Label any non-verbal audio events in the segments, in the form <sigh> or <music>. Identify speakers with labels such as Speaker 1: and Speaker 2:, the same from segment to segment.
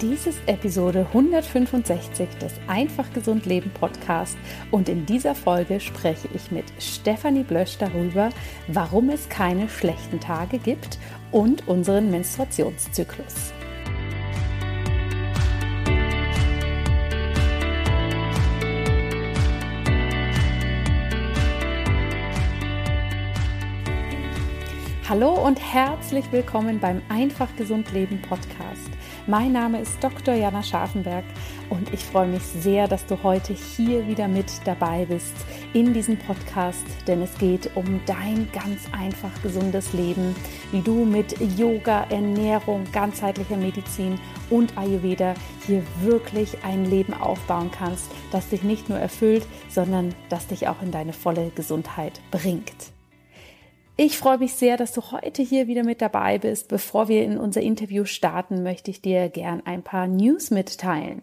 Speaker 1: Dies ist Episode 165 des Einfach Gesund Leben Podcast und in dieser Folge spreche ich mit Stefanie Blösch darüber, warum es keine schlechten Tage gibt und unseren Menstruationszyklus. Hallo und herzlich willkommen beim Einfach Gesund Leben Podcast. Mein Name ist Dr. Jana Scharfenberg und ich freue mich sehr, dass du heute hier wieder mit dabei bist in diesem Podcast, denn es geht um dein ganz einfach gesundes Leben, wie du mit Yoga, Ernährung, ganzheitlicher Medizin und Ayurveda hier wirklich ein Leben aufbauen kannst, das dich nicht nur erfüllt, sondern das dich auch in deine volle Gesundheit bringt. Ich freue mich sehr, dass du heute hier wieder mit dabei bist. Bevor wir in unser Interview starten, möchte ich dir gern ein paar News mitteilen.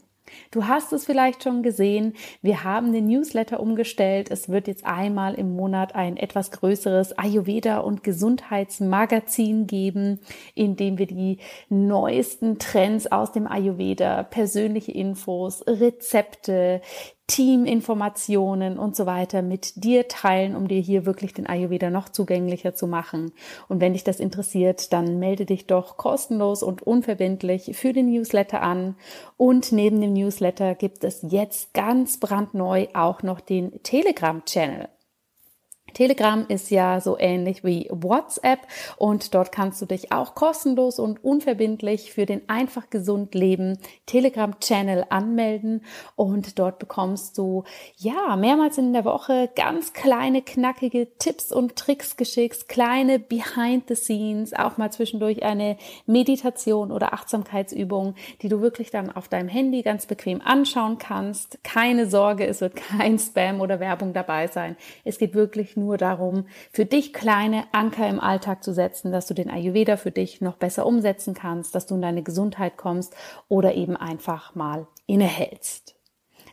Speaker 1: Du hast es vielleicht schon gesehen, wir haben den Newsletter umgestellt. Es wird jetzt einmal im Monat ein etwas größeres Ayurveda und Gesundheitsmagazin geben, in dem wir die neuesten Trends aus dem Ayurveda, persönliche Infos, Rezepte, Teaminformationen und so weiter mit dir teilen, um dir hier wirklich den Ayurveda noch zugänglicher zu machen. Und wenn dich das interessiert, dann melde dich doch kostenlos und unverbindlich für den Newsletter an. Und neben dem Newsletter gibt es jetzt ganz brandneu auch noch den Telegram-Channel. Telegram ist ja so ähnlich wie WhatsApp und dort kannst du dich auch kostenlos und unverbindlich für den einfach gesund Leben Telegram Channel anmelden und dort bekommst du ja mehrmals in der Woche ganz kleine knackige Tipps und Tricks geschickt, kleine behind the scenes, auch mal zwischendurch eine Meditation oder Achtsamkeitsübung, die du wirklich dann auf deinem Handy ganz bequem anschauen kannst. Keine Sorge, es wird kein Spam oder Werbung dabei sein. Es geht wirklich nur nur darum, für dich kleine Anker im Alltag zu setzen, dass du den Ayurveda für dich noch besser umsetzen kannst, dass du in deine Gesundheit kommst oder eben einfach mal innehältst.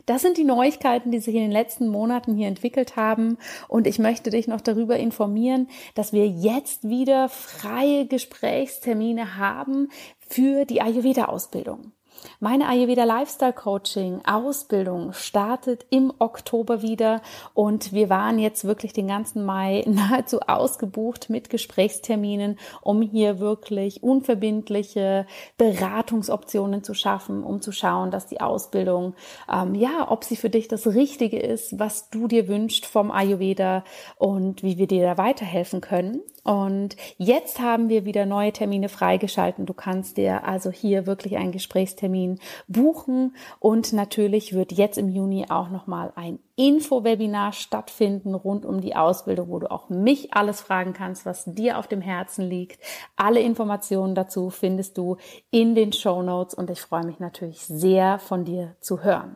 Speaker 1: Das sind die Neuigkeiten, die sich in den letzten Monaten hier entwickelt haben. Und ich möchte dich noch darüber informieren, dass wir jetzt wieder freie Gesprächstermine haben für die Ayurveda-Ausbildung. Meine Ayurveda Lifestyle Coaching Ausbildung startet im Oktober wieder und wir waren jetzt wirklich den ganzen Mai <laughs> nahezu ausgebucht mit Gesprächsterminen, um hier wirklich unverbindliche Beratungsoptionen zu schaffen, um zu schauen, dass die Ausbildung, ähm, ja, ob sie für dich das Richtige ist, was du dir wünschst vom Ayurveda und wie wir dir da weiterhelfen können. Und jetzt haben wir wieder neue Termine freigeschalten. Du kannst dir also hier wirklich einen Gesprächstermin buchen. Und natürlich wird jetzt im Juni auch nochmal ein Info-Webinar stattfinden rund um die Ausbildung, wo du auch mich alles fragen kannst, was dir auf dem Herzen liegt. Alle Informationen dazu findest du in den Show Notes und ich freue mich natürlich sehr von dir zu hören.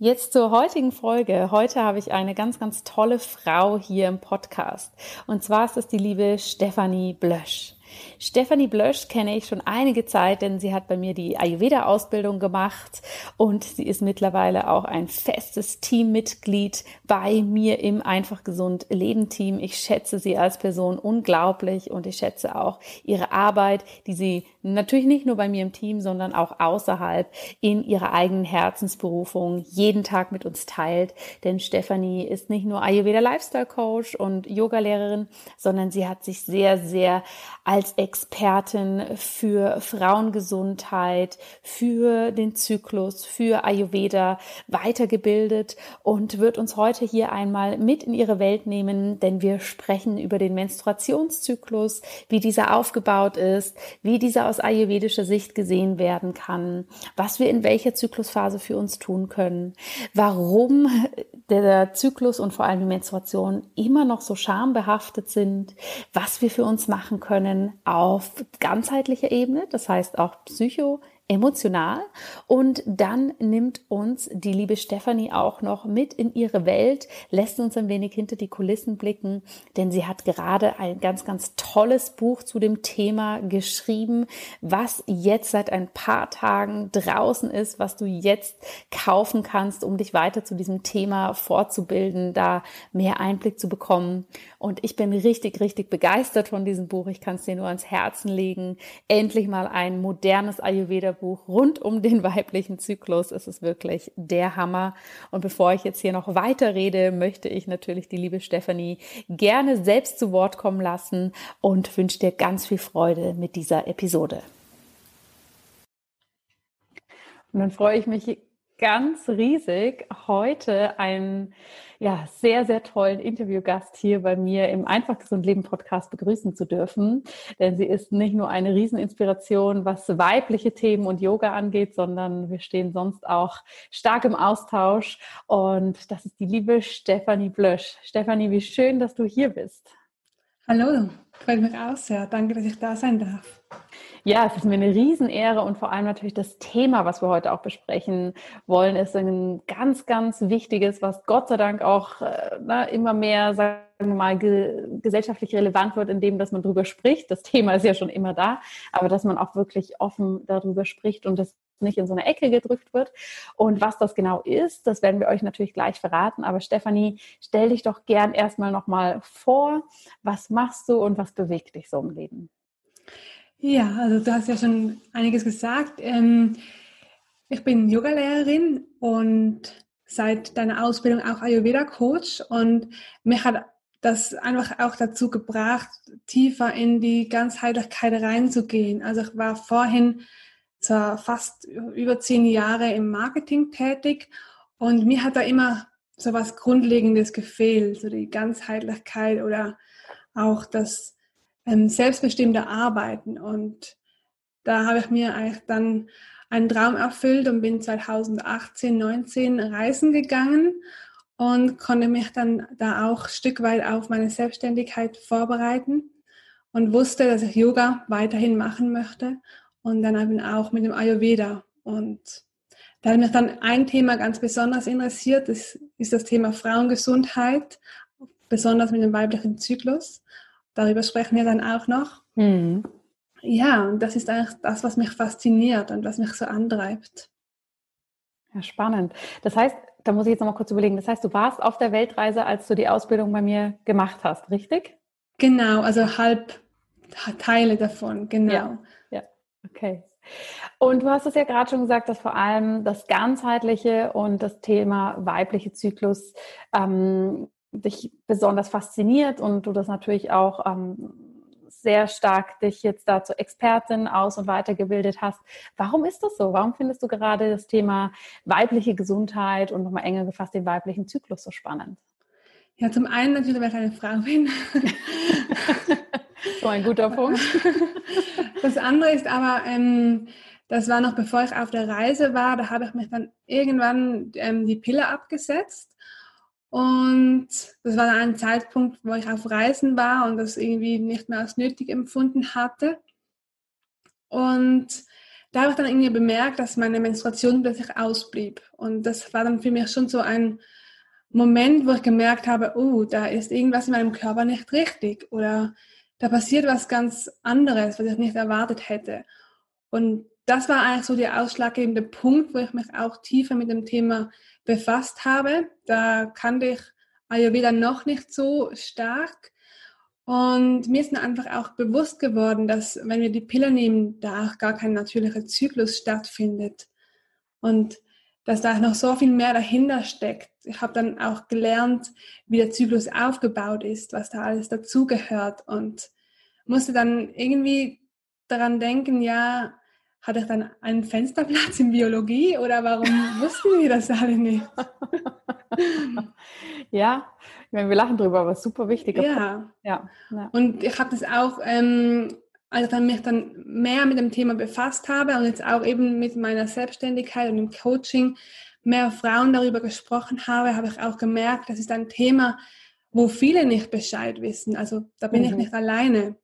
Speaker 1: Jetzt zur heutigen Folge. Heute habe ich eine ganz, ganz tolle Frau hier im Podcast. Und zwar ist es die liebe Stefanie Blösch. Stefanie Blösch kenne ich schon einige Zeit, denn sie hat bei mir die Ayurveda-Ausbildung gemacht und sie ist mittlerweile auch ein festes Teammitglied bei mir im Einfach Gesund Leben Team. Ich schätze sie als Person unglaublich und ich schätze auch ihre Arbeit, die sie natürlich nicht nur bei mir im Team, sondern auch außerhalb in ihrer eigenen Herzensberufung jeden Tag mit uns teilt. Denn Stefanie ist nicht nur Ayurveda Lifestyle Coach und Yogalehrerin, sondern sie hat sich sehr, sehr als Expertin für Frauengesundheit, für den Zyklus, für Ayurveda weitergebildet und wird uns heute hier einmal mit in ihre Welt nehmen, denn wir sprechen über den Menstruationszyklus, wie dieser aufgebaut ist, wie dieser aus ayurvedischer Sicht gesehen werden kann, was wir in welcher Zyklusphase für uns tun können, warum der Zyklus und vor allem die Menstruation immer noch so schambehaftet sind, was wir für uns machen können auf ganzheitlicher Ebene, das heißt auch psycho emotional. Und dann nimmt uns die liebe Stefanie auch noch mit in ihre Welt, lässt uns ein wenig hinter die Kulissen blicken, denn sie hat gerade ein ganz, ganz tolles Buch zu dem Thema geschrieben, was jetzt seit ein paar Tagen draußen ist, was du jetzt kaufen kannst, um dich weiter zu diesem Thema fortzubilden, da mehr Einblick zu bekommen. Und ich bin richtig, richtig begeistert von diesem Buch. Ich kann es dir nur ans Herzen legen. Endlich mal ein modernes Ayurveda Buch rund um den <laughs> weiblichen Zyklus. Es ist wirklich der Hammer. Und bevor ich jetzt hier noch weiter rede, möchte ich natürlich die liebe Stefanie gerne selbst zu Wort kommen lassen und wünsche dir ganz viel Freude mit dieser Episode. Und dann freue ich mich ganz riesig, heute einen ja, sehr, sehr tollen Interviewgast hier bei mir im Einfach gesund Leben Podcast begrüßen zu dürfen. Denn sie ist nicht nur eine Rieseninspiration, was weibliche Themen und Yoga angeht, sondern wir stehen sonst auch stark im Austausch. Und das ist die liebe Stefanie Blösch. Stefanie, wie schön, dass du hier bist.
Speaker 2: Hallo, freut mich auch sehr. Danke, dass ich da sein darf.
Speaker 1: Ja, es ist mir eine Riesenehre und vor allem natürlich das Thema, was wir heute auch besprechen wollen, ist ein ganz, ganz wichtiges, was Gott sei Dank auch äh, na, immer mehr, sagen wir mal, ge gesellschaftlich relevant wird, indem dass man darüber spricht. Das Thema ist ja schon immer da, aber dass man auch wirklich offen darüber spricht und das nicht in so eine Ecke gedrückt wird. Und was das genau ist, das werden wir euch natürlich gleich verraten. Aber Stefanie, stell dich doch gern erstmal nochmal vor. Was machst du und was bewegt dich so im Leben?
Speaker 2: Ja, also du hast ja schon einiges gesagt. Ähm, ich bin Yogalehrerin und seit deiner Ausbildung auch Ayurveda-Coach und mich hat das einfach auch dazu gebracht, tiefer in die Ganzheitlichkeit reinzugehen. Also ich war vorhin zwar fast über zehn Jahre im Marketing tätig und mir hat da immer so was Grundlegendes gefehlt, so die Ganzheitlichkeit oder auch das ähm, selbstbestimmte Arbeiten. Und da habe ich mir eigentlich dann einen Traum erfüllt und bin 2018, 19 reisen gegangen und konnte mich dann da auch ein Stück weit auf meine Selbstständigkeit vorbereiten und wusste, dass ich Yoga weiterhin machen möchte und dann eben auch mit dem Ayurveda. Und da hat mich dann ein Thema ganz besonders interessiert, das ist das Thema Frauengesundheit, besonders mit dem weiblichen Zyklus. Darüber sprechen wir dann auch noch. Mhm. Ja, und das ist eigentlich das, was mich fasziniert und was mich so antreibt.
Speaker 1: Ja, spannend. Das heißt, da muss ich jetzt noch mal kurz überlegen. Das heißt, du warst auf der Weltreise, als du die Ausbildung bei mir gemacht hast, richtig?
Speaker 2: Genau, also halb Teile davon, genau.
Speaker 1: Ja, ja. okay. Und du hast es ja gerade schon gesagt, dass vor allem das ganzheitliche und das Thema weibliche Zyklus ähm, dich besonders fasziniert und du das natürlich auch ähm, sehr stark dich jetzt da zur Expertin aus- und weitergebildet hast. Warum ist das so? Warum findest du gerade das Thema weibliche Gesundheit und nochmal enger gefasst den weiblichen Zyklus so spannend?
Speaker 2: Ja, zum einen natürlich, weil ich eine Frau bin. <laughs>
Speaker 1: so ein guter Punkt. <laughs>
Speaker 2: Das andere ist aber, ähm, das war noch bevor ich auf der Reise war, da habe ich mich dann irgendwann ähm, die Pille abgesetzt und das war dann ein Zeitpunkt, wo ich auf Reisen war und das irgendwie nicht mehr als nötig empfunden hatte. Und da habe ich dann irgendwie bemerkt, dass meine Menstruation plötzlich ausblieb. Und das war dann für mich schon so ein Moment, wo ich gemerkt habe, oh, da ist irgendwas in meinem Körper nicht richtig. Oder da passiert was ganz anderes, was ich nicht erwartet hätte. Und das war eigentlich so der ausschlaggebende Punkt, wo ich mich auch tiefer mit dem Thema befasst habe. Da kannte ich Ayurveda noch nicht so stark. Und mir ist dann einfach auch bewusst geworden, dass wenn wir die Pille nehmen, da auch gar kein natürlicher Zyklus stattfindet. Und dass da noch so viel mehr dahinter steckt. Ich habe dann auch gelernt, wie der Zyklus aufgebaut ist, was da alles dazugehört und musste dann irgendwie daran denken, ja, hatte ich dann einen Fensterplatz in Biologie oder warum <laughs> wussten wir das alle nicht? <laughs>
Speaker 1: ja, wir lachen drüber, aber super wichtig.
Speaker 2: Ja. ja. ja. Und ich habe das auch, ähm, als ich dann mich dann mehr mit dem Thema befasst habe und jetzt auch eben mit meiner Selbstständigkeit und dem Coaching mehr Frauen darüber gesprochen habe, habe ich auch gemerkt, das ist ein Thema, wo viele nicht Bescheid wissen. Also da bin mhm. ich nicht alleine.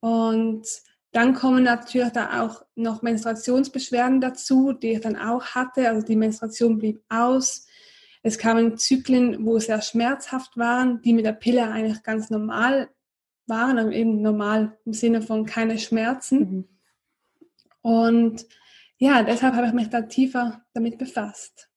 Speaker 2: Und dann kommen natürlich da auch noch Menstruationsbeschwerden dazu, die ich dann auch hatte. Also die Menstruation blieb aus. Es kamen Zyklen, wo sehr schmerzhaft waren, die mit der Pille eigentlich ganz normal waren, aber eben normal im Sinne von keine Schmerzen. Mhm. Und ja, deshalb habe ich mich da tiefer damit befasst.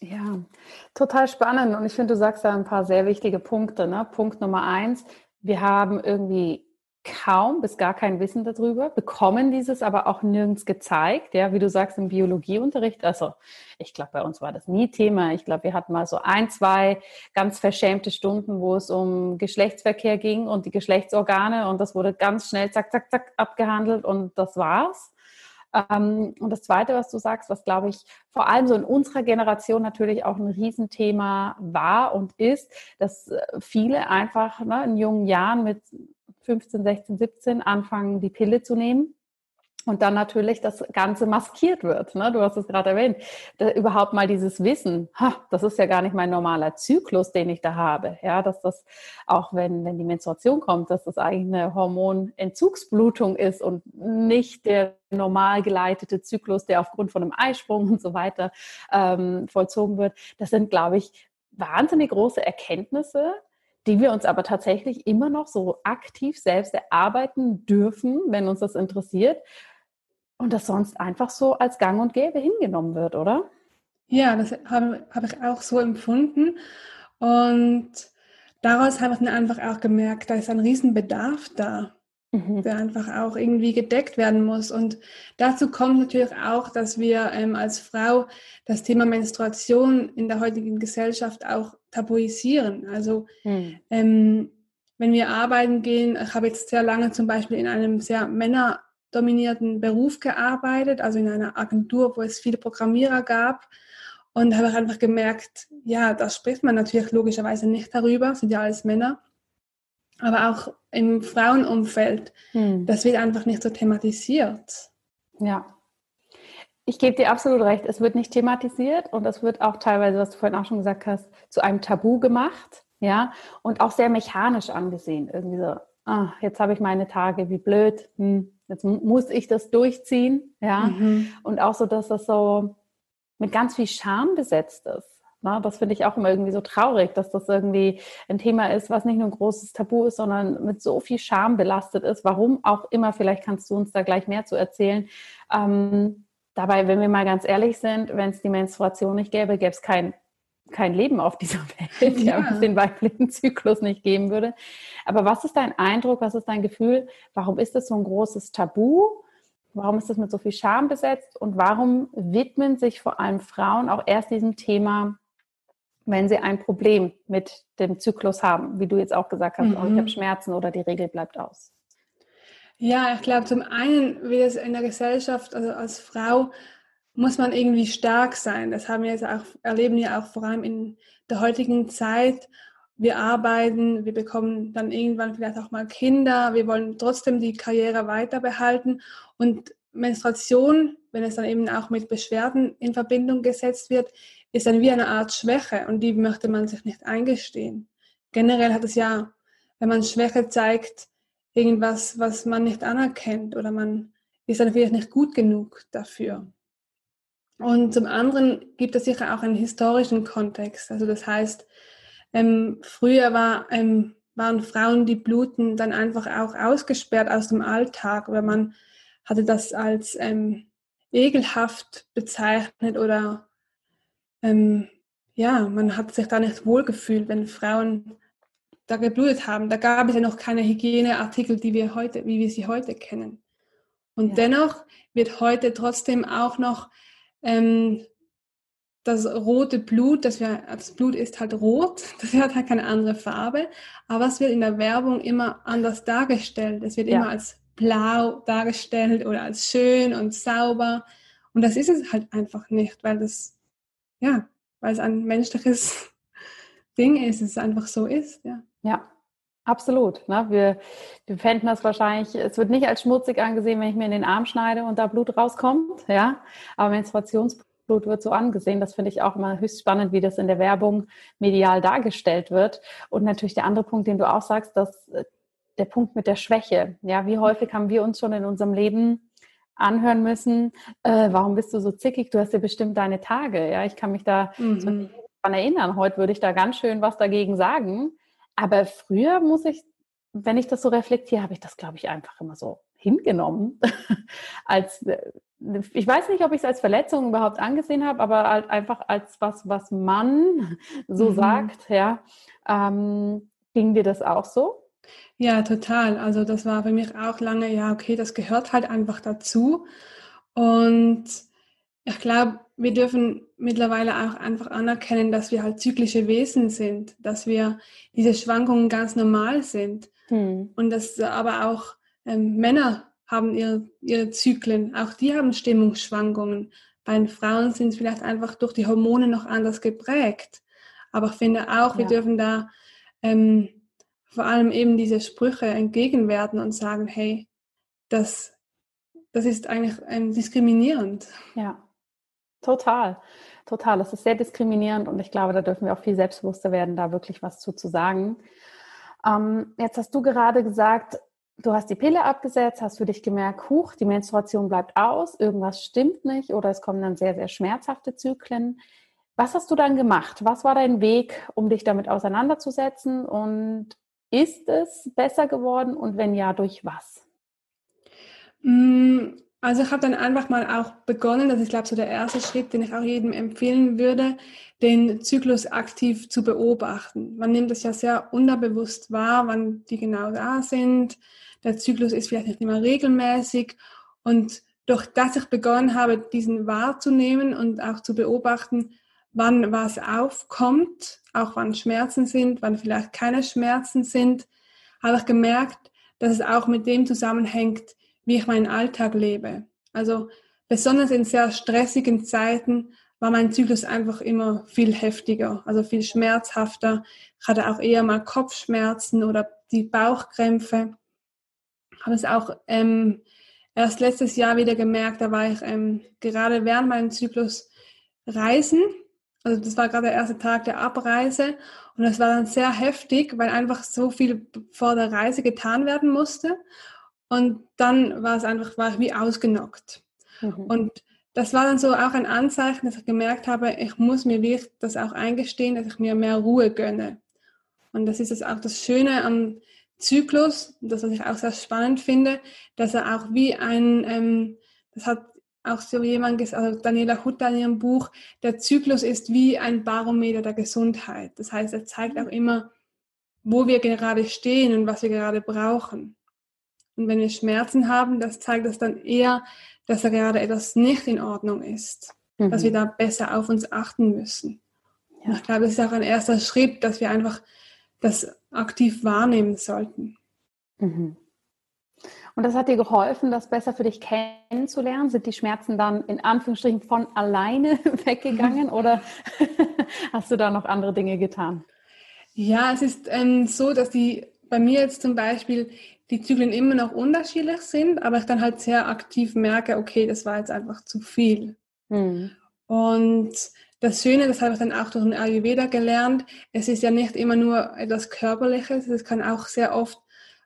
Speaker 1: Ja, total spannend. Und ich finde, du sagst da ein paar sehr wichtige Punkte. Ne? Punkt Nummer eins, wir haben irgendwie kaum bis gar kein Wissen darüber, bekommen dieses aber auch nirgends gezeigt, ja, wie du sagst im Biologieunterricht. Also ich glaube, bei uns war das nie Thema. Ich glaube, wir hatten mal so ein, zwei ganz verschämte Stunden, wo es um Geschlechtsverkehr ging und die Geschlechtsorgane und das wurde ganz schnell zack, zack, zack abgehandelt und das war's. Ähm, und das Zweite, was du sagst, was glaube ich vor allem so in unserer Generation natürlich auch ein Riesenthema war und ist, dass äh, viele einfach ne, in jungen Jahren mit 15, 16, 17 anfangen, die Pille zu nehmen. Und dann natürlich das Ganze maskiert wird. Ne? Du hast es gerade erwähnt. Da, überhaupt mal dieses Wissen, ha, das ist ja gar nicht mein normaler Zyklus, den ich da habe. Ja, dass das auch wenn, wenn die Menstruation kommt, dass das eigentlich eine Hormonentzugsblutung ist und nicht der normal geleitete Zyklus, der aufgrund von einem Eisprung und so weiter ähm, vollzogen wird. Das sind, glaube ich, wahnsinnig große Erkenntnisse, die wir uns aber tatsächlich immer noch so aktiv selbst erarbeiten dürfen, wenn uns das interessiert. Und das sonst einfach so als Gang und Gäbe hingenommen wird, oder?
Speaker 2: Ja, das habe, habe ich auch so empfunden. Und daraus habe ich dann einfach auch gemerkt, da ist ein Riesenbedarf da mhm. der einfach auch irgendwie gedeckt werden muss. Und dazu kommt natürlich auch, dass wir ähm, als Frau das Thema Menstruation in der heutigen Gesellschaft auch tabuisieren. Also mhm. ähm, wenn wir arbeiten gehen, ich habe jetzt sehr lange zum Beispiel in einem sehr männerdominierten Beruf gearbeitet, also in einer Agentur, wo es viele Programmierer gab. Und habe einfach gemerkt, ja, da spricht man natürlich logischerweise nicht darüber, sind ja alles Männer aber auch im Frauenumfeld, hm. das wird einfach nicht so thematisiert.
Speaker 1: Ja. Ich gebe dir absolut recht, es wird nicht thematisiert und es wird auch teilweise, was du vorhin auch schon gesagt hast, zu einem Tabu gemacht, ja, und auch sehr mechanisch angesehen. Irgendwie so, ah, jetzt habe ich meine Tage, wie blöd, hm, jetzt muss ich das durchziehen, ja, mhm. und auch so, dass das so mit ganz viel Scham besetzt ist. Na, das finde ich auch immer irgendwie so traurig, dass das irgendwie ein Thema ist, was nicht nur ein großes Tabu ist, sondern mit so viel Scham belastet ist. Warum auch immer, vielleicht kannst du uns da gleich mehr zu erzählen. Ähm, dabei, wenn wir mal ganz ehrlich sind, wenn es die Menstruation nicht gäbe, gäbe es kein, kein Leben auf dieser Welt, ja. wenn es den weiblichen Zyklus nicht geben würde. Aber was ist dein Eindruck, was ist dein Gefühl? Warum ist das so ein großes Tabu? Warum ist das mit so viel Scham besetzt? Und warum widmen sich vor allem Frauen auch erst diesem Thema wenn sie ein Problem mit dem Zyklus haben, wie du jetzt auch gesagt hast, mhm. oh, ich habe Schmerzen oder die Regel bleibt aus?
Speaker 2: Ja, ich glaube, zum einen wie es in der Gesellschaft, also als Frau, muss man irgendwie stark sein. Das haben wir jetzt auch, erleben wir auch vor allem in der heutigen Zeit. Wir arbeiten, wir bekommen dann irgendwann vielleicht auch mal Kinder, wir wollen trotzdem die Karriere weiter behalten und Menstruation, wenn es dann eben auch mit Beschwerden in Verbindung gesetzt wird, ist dann wie eine Art Schwäche und die möchte man sich nicht eingestehen. Generell hat es ja, wenn man Schwäche zeigt, irgendwas, was man nicht anerkennt oder man ist dann vielleicht nicht gut genug dafür. Und zum anderen gibt es sicher auch einen historischen Kontext. Also das heißt, ähm, früher war, ähm, waren Frauen, die bluten, dann einfach auch ausgesperrt aus dem Alltag oder man hatte das als ähm, ekelhaft bezeichnet oder ähm, ja, man hat sich da nicht wohlgefühlt, wenn Frauen da geblutet haben. Da gab es ja noch keine Hygieneartikel, die wir heute, wie wir sie heute kennen. Und ja. dennoch wird heute trotzdem auch noch ähm, das rote Blut, das, wir, das Blut ist halt rot, <laughs> das hat halt keine andere Farbe, aber es wird in der Werbung immer anders dargestellt. Es wird ja. immer als blau dargestellt oder als schön und sauber. Und das ist es halt einfach nicht, weil das, ja, weil es ein menschliches <laughs> Ding ist, es einfach so ist, ja.
Speaker 1: Ja, absolut. Ne? Wir, wir fänden das wahrscheinlich, es wird nicht als schmutzig angesehen, wenn ich mir in den Arm schneide und da Blut rauskommt, ja. Aber Menstruationsblut wird so angesehen. Das finde ich auch immer höchst spannend, wie das in der Werbung medial dargestellt wird. Und natürlich der andere Punkt, den du auch sagst, dass äh, der Punkt mit der Schwäche. Ja, wie häufig haben wir uns schon in unserem Leben anhören müssen, äh, warum bist du so zickig? Du hast ja bestimmt deine Tage. Ja, ich kann mich da mhm. so daran erinnern. Heute würde ich da ganz schön was dagegen sagen. Aber früher muss ich, wenn ich das so reflektiere, habe ich das, glaube ich, einfach immer so hingenommen. <laughs> als, äh, ich weiß nicht, ob ich es als Verletzung überhaupt angesehen habe, aber halt einfach als was, was man <laughs> so mhm. sagt, ja. Ähm, ging dir das auch so?
Speaker 2: Ja, total. Also das war für mich auch lange, ja, okay, das gehört halt einfach dazu. Und ich glaube, wir dürfen mittlerweile auch einfach anerkennen, dass wir halt zyklische Wesen sind, dass wir diese Schwankungen ganz normal sind. Hm. Und dass aber auch ähm, Männer haben ihre, ihre Zyklen, auch die haben Stimmungsschwankungen. Bei den Frauen sind es vielleicht einfach durch die Hormone noch anders geprägt. Aber ich finde auch, ja. wir dürfen da ähm, vor allem eben diese Sprüche entgegenwerten und sagen, hey, das, das ist eigentlich ähm, diskriminierend.
Speaker 1: Ja, total. Total. Das ist sehr diskriminierend und ich glaube, da dürfen wir auch viel selbstbewusster werden, da wirklich was zu, zu sagen. Ähm, jetzt hast du gerade gesagt, du hast die Pille abgesetzt, hast für dich gemerkt, huch, die Menstruation bleibt aus, irgendwas stimmt nicht oder es kommen dann sehr, sehr schmerzhafte Zyklen. Was hast du dann gemacht? Was war dein Weg, um dich damit auseinanderzusetzen und ist es besser geworden und wenn ja, durch was?
Speaker 2: Also ich habe dann einfach mal auch begonnen, das ist glaube ich so der erste Schritt, den ich auch jedem empfehlen würde, den Zyklus aktiv zu beobachten. Man nimmt es ja sehr unterbewusst wahr, wann die genau da sind. Der Zyklus ist vielleicht nicht immer regelmäßig und durch das ich begonnen habe, diesen wahrzunehmen und auch zu beobachten, wann was aufkommt, auch wann Schmerzen sind, wann vielleicht keine Schmerzen sind, habe ich gemerkt, dass es auch mit dem zusammenhängt, wie ich meinen Alltag lebe. Also besonders in sehr stressigen Zeiten war mein Zyklus einfach immer viel heftiger, also viel schmerzhafter. Ich hatte auch eher mal Kopfschmerzen oder die Bauchkrämpfe. Habe es auch ähm, erst letztes Jahr wieder gemerkt, da war ich ähm, gerade während meinem Zyklus reisen also das war gerade der erste Tag der Abreise und das war dann sehr heftig, weil einfach so viel vor der Reise getan werden musste. Und dann war es einfach, war ich wie ausgenockt. Mhm. Und das war dann so auch ein Anzeichen, dass ich gemerkt habe, ich muss mir wirklich das auch eingestehen, dass ich mir mehr Ruhe gönne. Und das ist es auch das Schöne am Zyklus, das was ich auch sehr spannend finde, dass er auch wie ein, ähm, das hat auch so jemand gesagt, also Daniela Hutter in ihrem Buch, der Zyklus ist wie ein Barometer der Gesundheit. Das heißt, er zeigt auch immer, wo wir gerade stehen und was wir gerade brauchen. Und wenn wir Schmerzen haben, das zeigt das dann eher, dass da gerade etwas nicht in Ordnung ist, mhm. dass wir da besser auf uns achten müssen. Ja. Ich glaube, es ist auch ein erster Schritt, dass wir einfach das aktiv wahrnehmen sollten.
Speaker 1: Mhm. Und das hat dir geholfen, das besser für dich kennenzulernen? Sind die Schmerzen dann in Anführungsstrichen von alleine <laughs> weggegangen <laughs> oder <laughs> hast du da noch andere Dinge getan?
Speaker 2: Ja, es ist ähm, so, dass die bei mir jetzt zum Beispiel die Zyklen immer noch unterschiedlich sind, aber ich dann halt sehr aktiv merke, okay, das war jetzt einfach zu viel. Hm. Und das Schöne, das habe ich dann auch durch den Ayurveda gelernt, es ist ja nicht immer nur etwas Körperliches, es kann auch sehr oft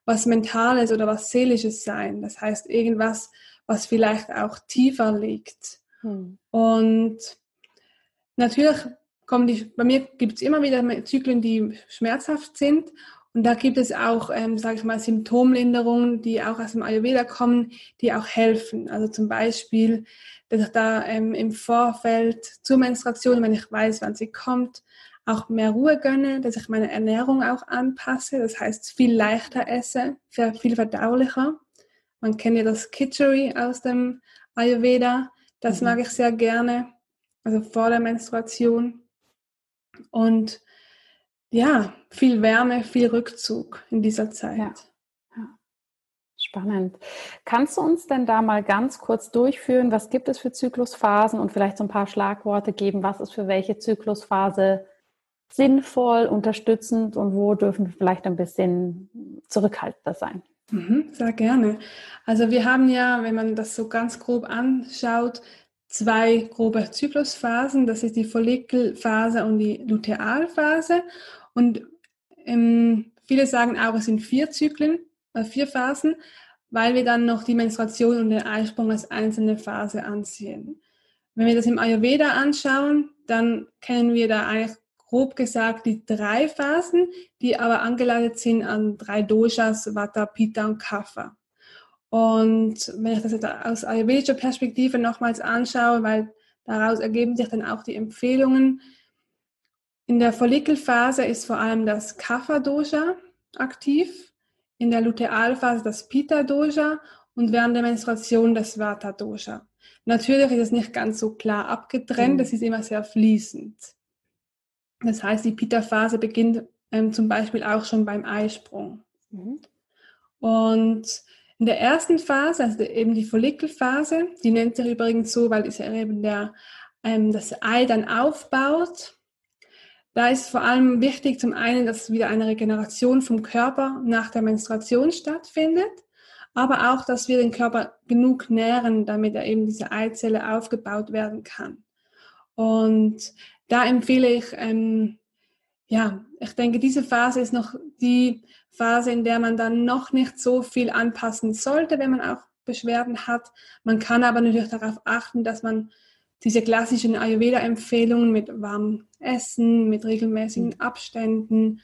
Speaker 2: was Mentales oder was Seelisches sein. Das heißt, irgendwas, was vielleicht auch tiefer liegt. Hm. Und natürlich kommen die, bei mir gibt es immer wieder Zyklen, die schmerzhaft sind. Und da gibt es auch, ähm, sage ich mal, Symptomlinderungen, die auch aus dem Ayurveda kommen, die auch helfen. Also zum Beispiel, dass ich da ähm, im Vorfeld zur Menstruation, wenn ich weiß, wann sie kommt, auch mehr Ruhe gönne, dass ich meine Ernährung auch anpasse. Das heißt, viel leichter esse, viel verdaulicher. Man kennt ja das Kitchery aus dem Ayurveda. Das mhm. mag ich sehr gerne, also vor der Menstruation. Und ja, viel Wärme, viel Rückzug in dieser Zeit. Ja.
Speaker 1: Spannend. Kannst du uns denn da mal ganz kurz durchführen, was gibt es für Zyklusphasen und vielleicht so ein paar Schlagworte geben, was ist für welche Zyklusphase sinnvoll, unterstützend und wo dürfen wir vielleicht ein bisschen zurückhaltender sein?
Speaker 2: Mhm, sehr gerne. Also wir haben ja, wenn man das so ganz grob anschaut, zwei grobe Zyklusphasen. Das ist die Follikelphase und die Lutealphase. Und ähm, viele sagen auch, es sind vier Zyklen, äh, vier Phasen, weil wir dann noch die Menstruation und den Eisprung als einzelne Phase ansehen. Wenn wir das im Ayurveda anschauen, dann kennen wir da eigentlich grob gesagt die drei Phasen, die aber angeleitet sind an drei Doshas, Vata, Pitta und Kapha. Und wenn ich das jetzt aus ayurvedischer Perspektive nochmals anschaue, weil daraus ergeben sich dann auch die Empfehlungen. In der Follikelphase ist vor allem das Kapha-Dosha aktiv, in der Lutealphase das Pitta-Dosha und während der Menstruation das Vata-Dosha. Natürlich ist es nicht ganz so klar abgetrennt, mhm. das ist immer sehr fließend. Das heißt, die Pitta-Phase beginnt ähm, zum Beispiel auch schon beim Eisprung. Mhm. Und in der ersten Phase, also eben die Follikelphase, die nennt sich übrigens so, weil es eben der, ähm, das Ei dann aufbaut. Da ist vor allem wichtig zum einen, dass wieder eine Regeneration vom Körper nach der Menstruation stattfindet, aber auch, dass wir den Körper genug nähren, damit er eben diese Eizelle aufgebaut werden kann. Und da empfehle ich, ähm, ja, ich denke, diese Phase ist noch die Phase, in der man dann noch nicht so viel anpassen sollte, wenn man auch Beschwerden hat. Man kann aber natürlich darauf achten, dass man diese klassischen Ayurveda-Empfehlungen mit warmem Essen, mit regelmäßigen mhm. Abständen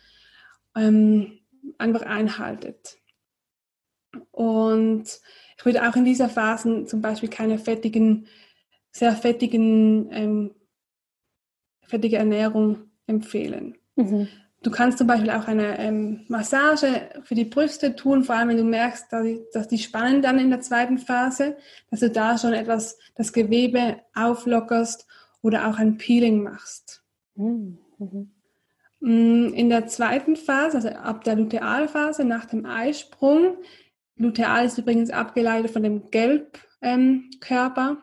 Speaker 2: ähm, einfach einhaltet. Und ich würde auch in dieser Phase zum Beispiel keine fettigen, sehr fettigen ähm, fettige Ernährung empfehlen. Mhm. Du kannst zum Beispiel auch eine ähm, Massage für die Brüste tun, vor allem wenn du merkst, dass die, dass die spannen dann in der zweiten Phase, dass du da schon etwas das Gewebe auflockerst oder auch ein Peeling machst. Mhm. Mm, in der zweiten Phase, also ab der Lutealphase nach dem Eisprung, Luteal ist übrigens abgeleitet von dem Gelbkörper, ähm,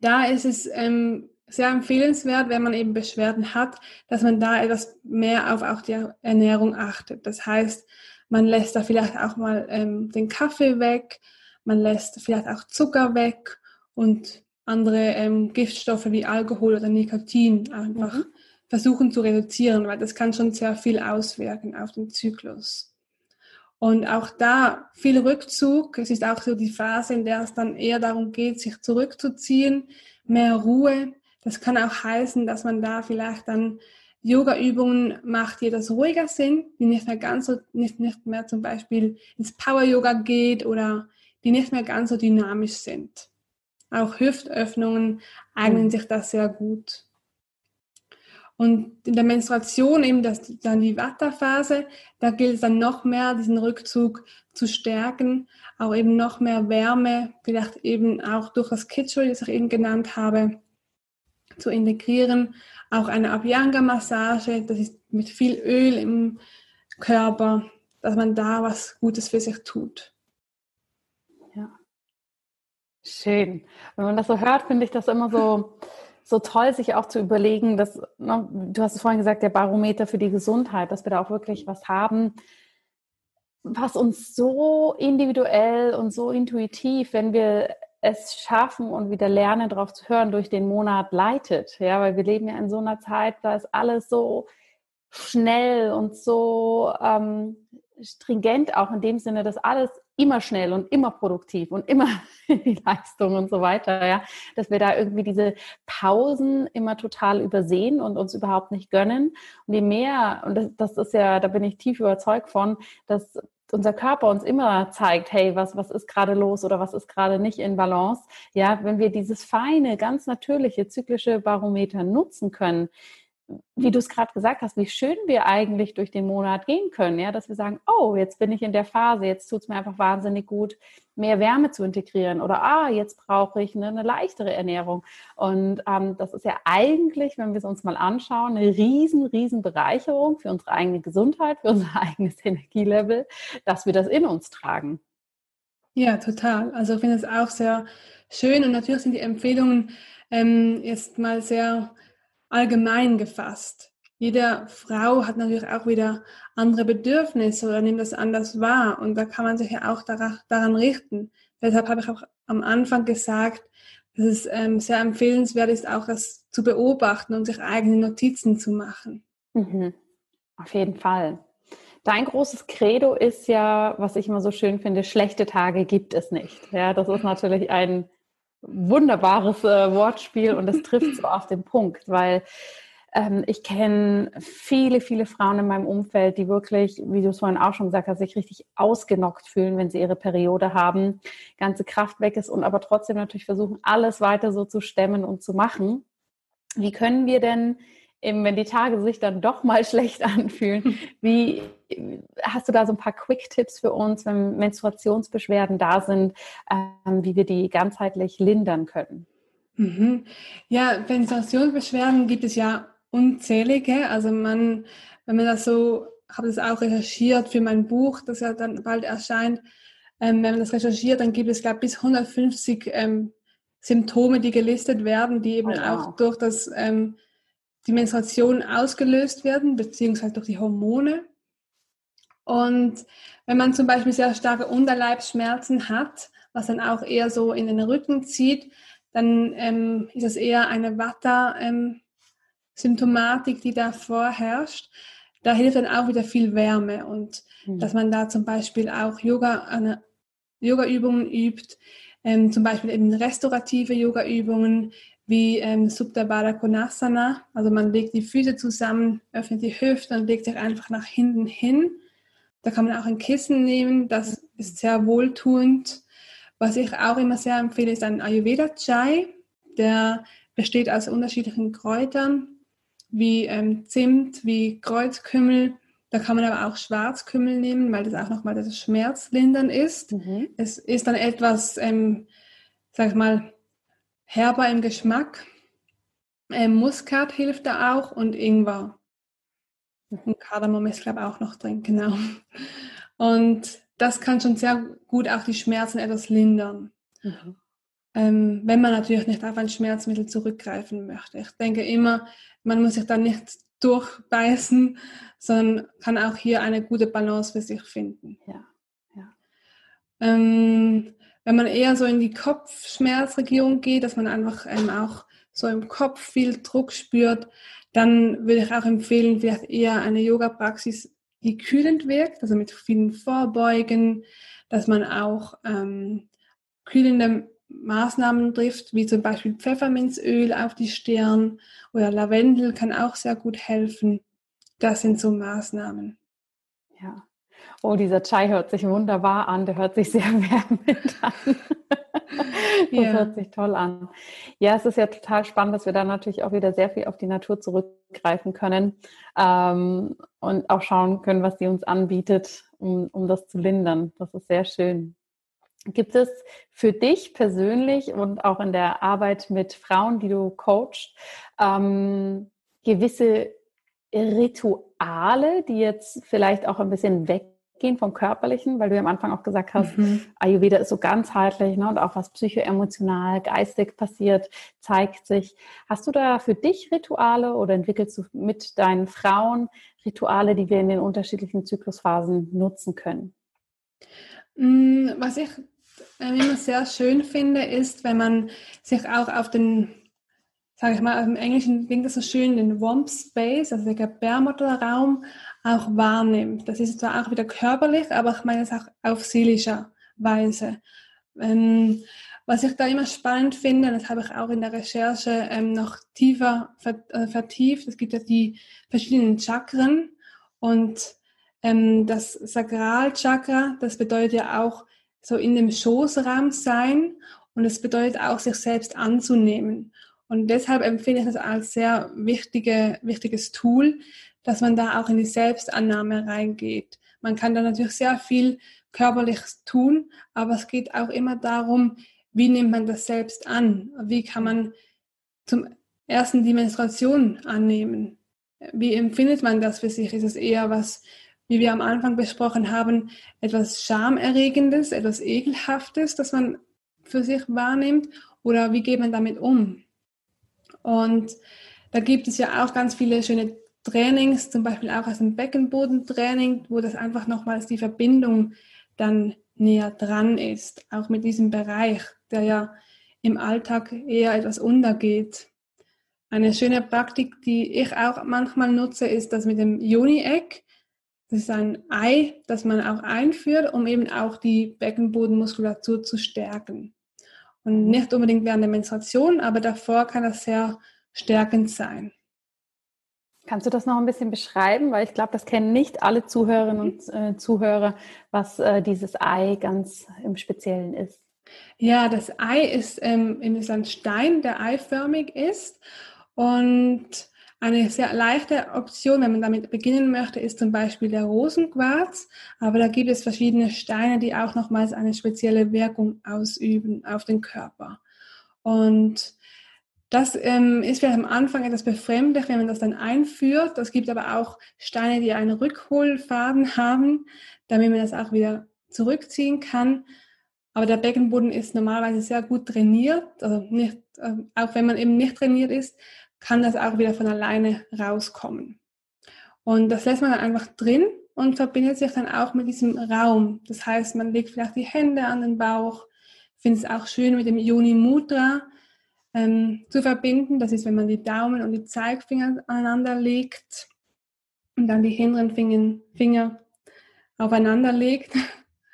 Speaker 2: da ist es ähm, sehr empfehlenswert, wenn man eben Beschwerden hat, dass man da etwas mehr auf auch die Ernährung achtet. Das heißt, man lässt da vielleicht auch mal ähm, den Kaffee weg, man lässt vielleicht auch Zucker weg und andere ähm, Giftstoffe wie Alkohol oder Nikotin einfach mhm. versuchen zu reduzieren, weil das kann schon sehr viel auswirken auf den Zyklus. Und auch da viel Rückzug. Es ist auch so die Phase, in der es dann eher darum geht, sich zurückzuziehen, mehr Ruhe, das kann auch heißen, dass man da vielleicht dann Yoga-Übungen macht, die etwas ruhiger sind, die nicht mehr ganz so, nicht, nicht mehr zum Beispiel ins Power-Yoga geht oder die nicht mehr ganz so dynamisch sind. Auch Hüftöffnungen eignen mhm. sich das sehr gut. Und in der Menstruation, eben das, dann die Vata-Phase, da gilt es dann noch mehr, diesen Rückzug zu stärken, auch eben noch mehr Wärme, vielleicht eben auch durch das Kitschel, das ich eben genannt habe, zu integrieren. Auch eine Abhyanga-Massage, das ist mit viel Öl im Körper, dass man da was Gutes für sich tut.
Speaker 1: Ja. Schön. Wenn man das so hört, finde ich das immer so, so toll, sich auch zu überlegen, dass, ne, du hast es vorhin gesagt, der Barometer für die Gesundheit, dass wir da auch wirklich was haben, was uns so individuell und so intuitiv, wenn wir es schaffen und wieder lernen, darauf zu hören, durch den Monat leitet. Ja, weil wir leben ja in so einer Zeit, da ist alles so schnell und so ähm, stringent, auch in dem Sinne, dass alles immer schnell und immer produktiv und immer <laughs> die Leistung und so weiter, ja, dass wir da irgendwie diese Pausen immer total übersehen und uns überhaupt nicht gönnen. Und je mehr, und das, das ist ja, da bin ich tief überzeugt von, dass unser Körper uns immer zeigt, hey, was, was ist gerade los oder was ist gerade nicht in Balance. Ja, wenn wir dieses feine, ganz natürliche, zyklische Barometer nutzen können, wie du es gerade gesagt hast, wie schön wir eigentlich durch den Monat gehen können, ja, dass wir sagen, oh, jetzt bin ich in der Phase, jetzt tut es mir einfach wahnsinnig gut, mehr Wärme zu integrieren oder ah, jetzt brauche ich eine, eine leichtere Ernährung. Und ähm, das ist ja eigentlich, wenn wir es uns mal anschauen, eine riesen, riesen Bereicherung für unsere eigene Gesundheit, für unser <laughs> eigenes Energielevel, dass wir das in uns tragen.
Speaker 2: Ja, total. Also ich finde es auch sehr schön und natürlich sind die Empfehlungen ähm, jetzt mal sehr allgemein gefasst. Jede Frau hat natürlich auch wieder andere Bedürfnisse oder nimmt das anders wahr und da kann man sich ja auch daran, richten. Deshalb habe ich auch am Anfang gesagt, dass es ähm, sehr empfehlenswert ist, auch das zu beobachten und sich eigene Notizen zu machen.
Speaker 1: Mhm. Auf jeden Fall. Dein großes Credo ist ja, was ich immer so schön finde, schlechte Tage gibt es nicht. Ja, das ist natürlich ein wunderbares äh, Wortspiel und es trifft so auf den Punkt, weil ähm, ich kenne viele, viele Frauen in meinem Umfeld, die wirklich, wie du es vorhin auch schon gesagt hast, sich richtig ausgenockt fühlen, wenn sie ihre Periode haben, ganze Kraft weg ist und aber trotzdem natürlich versuchen, alles weiter so zu stemmen und zu machen. Wie können wir denn eben, wenn die Tage sich dann doch mal <laughs> schlecht anfühlen, wie hast du da so ein paar Quick-Tipps für uns, wenn Menstruationsbeschwerden da sind, ähm, wie wir die ganzheitlich lindern können?
Speaker 2: Mhm. Ja, Menstruationsbeschwerden gibt es ja unzählige. Also man, wenn man das so, habe das auch recherchiert für mein Buch, das ja dann bald erscheint. Ähm, wenn man das recherchiert, dann gibt es, glaube ich, bis 150 ähm, Symptome, die gelistet werden, die eben oh, wow. auch durch das ähm, die Menstruation ausgelöst werden, beziehungsweise durch die Hormone. Und wenn man zum Beispiel sehr starke Unterleibsschmerzen hat, was dann auch eher so in den Rücken zieht, dann ähm, ist es eher eine Vata-Symptomatik, ähm, die da vorherrscht. Da hilft dann auch wieder viel Wärme und mhm. dass man da zum Beispiel auch Yoga, Yoga-Übungen übt, ähm, zum Beispiel eben restaurative Yoga-Übungen, wie ähm, Subta Baddha Konasana. Also man legt die Füße zusammen, öffnet die Hüfte und legt sich einfach nach hinten hin. Da kann man auch ein Kissen nehmen, das ist sehr wohltuend. Was ich auch immer sehr empfehle, ist ein Ayurveda Chai. Der besteht aus unterschiedlichen Kräutern, wie ähm, Zimt, wie Kreuzkümmel. Da kann man aber auch Schwarzkümmel nehmen, weil das auch nochmal das Schmerzlindern ist. Mhm. Es ist dann etwas, ähm, sag ich mal, herber im Geschmack. Ähm, Muskat hilft da auch und Ingwer. Und Kardamom ist, glaube ich, auch noch drin, genau. Und das kann schon sehr gut auch die Schmerzen etwas lindern. Mhm. Ähm, wenn man natürlich nicht auf ein Schmerzmittel zurückgreifen möchte. Ich denke immer, man muss sich dann nicht durchbeißen, sondern kann auch hier eine gute Balance für sich finden. Ja, ja. Ähm, wenn man eher so in die Kopfschmerzregion geht, dass man einfach ähm, auch so im Kopf viel Druck spürt, dann würde ich auch empfehlen, vielleicht eher eine Yoga-Praxis, die kühlend wirkt, also mit vielen Vorbeugen, dass man auch ähm, kühlende Maßnahmen trifft, wie zum Beispiel Pfefferminzöl auf die Stirn oder Lavendel kann auch sehr gut helfen. Das sind so Maßnahmen.
Speaker 1: Ja, Oh, dieser Chai hört sich wunderbar an, der hört sich sehr <laughs> wärmend an. <laughs> das ja. hört sich toll an. Ja, es ist ja total spannend, dass wir da natürlich auch wieder sehr viel auf die Natur zurückgreifen können ähm, und auch schauen können, was sie uns anbietet, um, um das zu lindern. Das ist sehr schön. Gibt es für dich persönlich und auch in der Arbeit mit Frauen, die du coachst, ähm, gewisse Rituale, die jetzt vielleicht auch ein bisschen weg weggehen vom Körperlichen, weil du ja am Anfang auch gesagt hast, mhm. Ayurveda ist so ganzheitlich ne, und auch was psychoemotional, geistig passiert, zeigt sich. Hast du da für dich Rituale oder entwickelst du mit deinen Frauen Rituale, die wir in den unterschiedlichen Zyklusphasen nutzen können?
Speaker 2: Mm, was ich äh, immer sehr schön finde, ist, wenn man sich auch auf den sage ich mal, im Englischen klingt das so schön, den Warm Space, also der Gebärmutterraum, auch wahrnimmt. Das ist zwar auch wieder körperlich, aber ich meine es auch auf seelischer Weise. Ähm, was ich da immer spannend finde, das habe ich auch in der Recherche ähm, noch tiefer äh, vertieft, es gibt ja die verschiedenen Chakren und ähm, das Sakralchakra, das bedeutet ja auch so in dem Schoßraum sein und es bedeutet auch, sich selbst anzunehmen. Und deshalb empfehle ich das als sehr wichtige, wichtiges Tool, dass man da auch in die Selbstannahme reingeht. Man kann da natürlich sehr viel körperliches tun, aber es geht auch immer darum, wie nimmt man das selbst an? Wie kann man zum ersten die Menstruation annehmen? Wie empfindet man das für sich? Ist es eher was, wie wir am Anfang besprochen haben, etwas Schamerregendes, etwas Ekelhaftes, das man für sich wahrnimmt? Oder wie geht man damit um? Und da gibt es ja auch ganz viele schöne Trainings, zum Beispiel auch aus dem Beckenbodentraining, wo das einfach nochmals die Verbindung dann näher dran ist, auch mit diesem Bereich, der ja im Alltag eher etwas untergeht. Eine schöne Praktik, die ich auch manchmal nutze, ist das mit dem Juni-Eck. Das ist ein Ei, das man auch einführt, um eben auch die Beckenbodenmuskulatur zu stärken. Und nicht unbedingt während der Menstruation, aber davor kann das sehr stärkend sein.
Speaker 1: Kannst du das noch ein bisschen beschreiben? Weil ich glaube, das kennen nicht alle Zuhörerinnen und äh, Zuhörer, was äh, dieses Ei ganz im Speziellen ist.
Speaker 2: Ja, das Ei ist, ähm, ist ein Stein, der eiförmig ist. Und eine sehr leichte Option, wenn man damit beginnen möchte, ist zum Beispiel der Rosenquarz. Aber da gibt es verschiedene Steine, die auch nochmals eine spezielle Wirkung ausüben auf den Körper. Und das ähm, ist vielleicht am Anfang etwas befremdlich, wenn man das dann einführt. Es gibt aber auch Steine, die einen Rückholfaden haben, damit man das auch wieder zurückziehen kann. Aber der Beckenboden ist normalerweise sehr gut trainiert. Also nicht, äh, auch wenn man eben nicht trainiert ist, kann das auch wieder von alleine rauskommen. Und das lässt man dann einfach drin und verbindet sich dann auch mit diesem Raum. Das heißt, man legt vielleicht die Hände an den Bauch. Ich finde es auch schön mit dem Yoni Mudra ähm, zu verbinden. Das ist, wenn man die Daumen und die Zeigfinger aneinander legt und dann die hinteren Finger, Finger aufeinander legt. <laughs>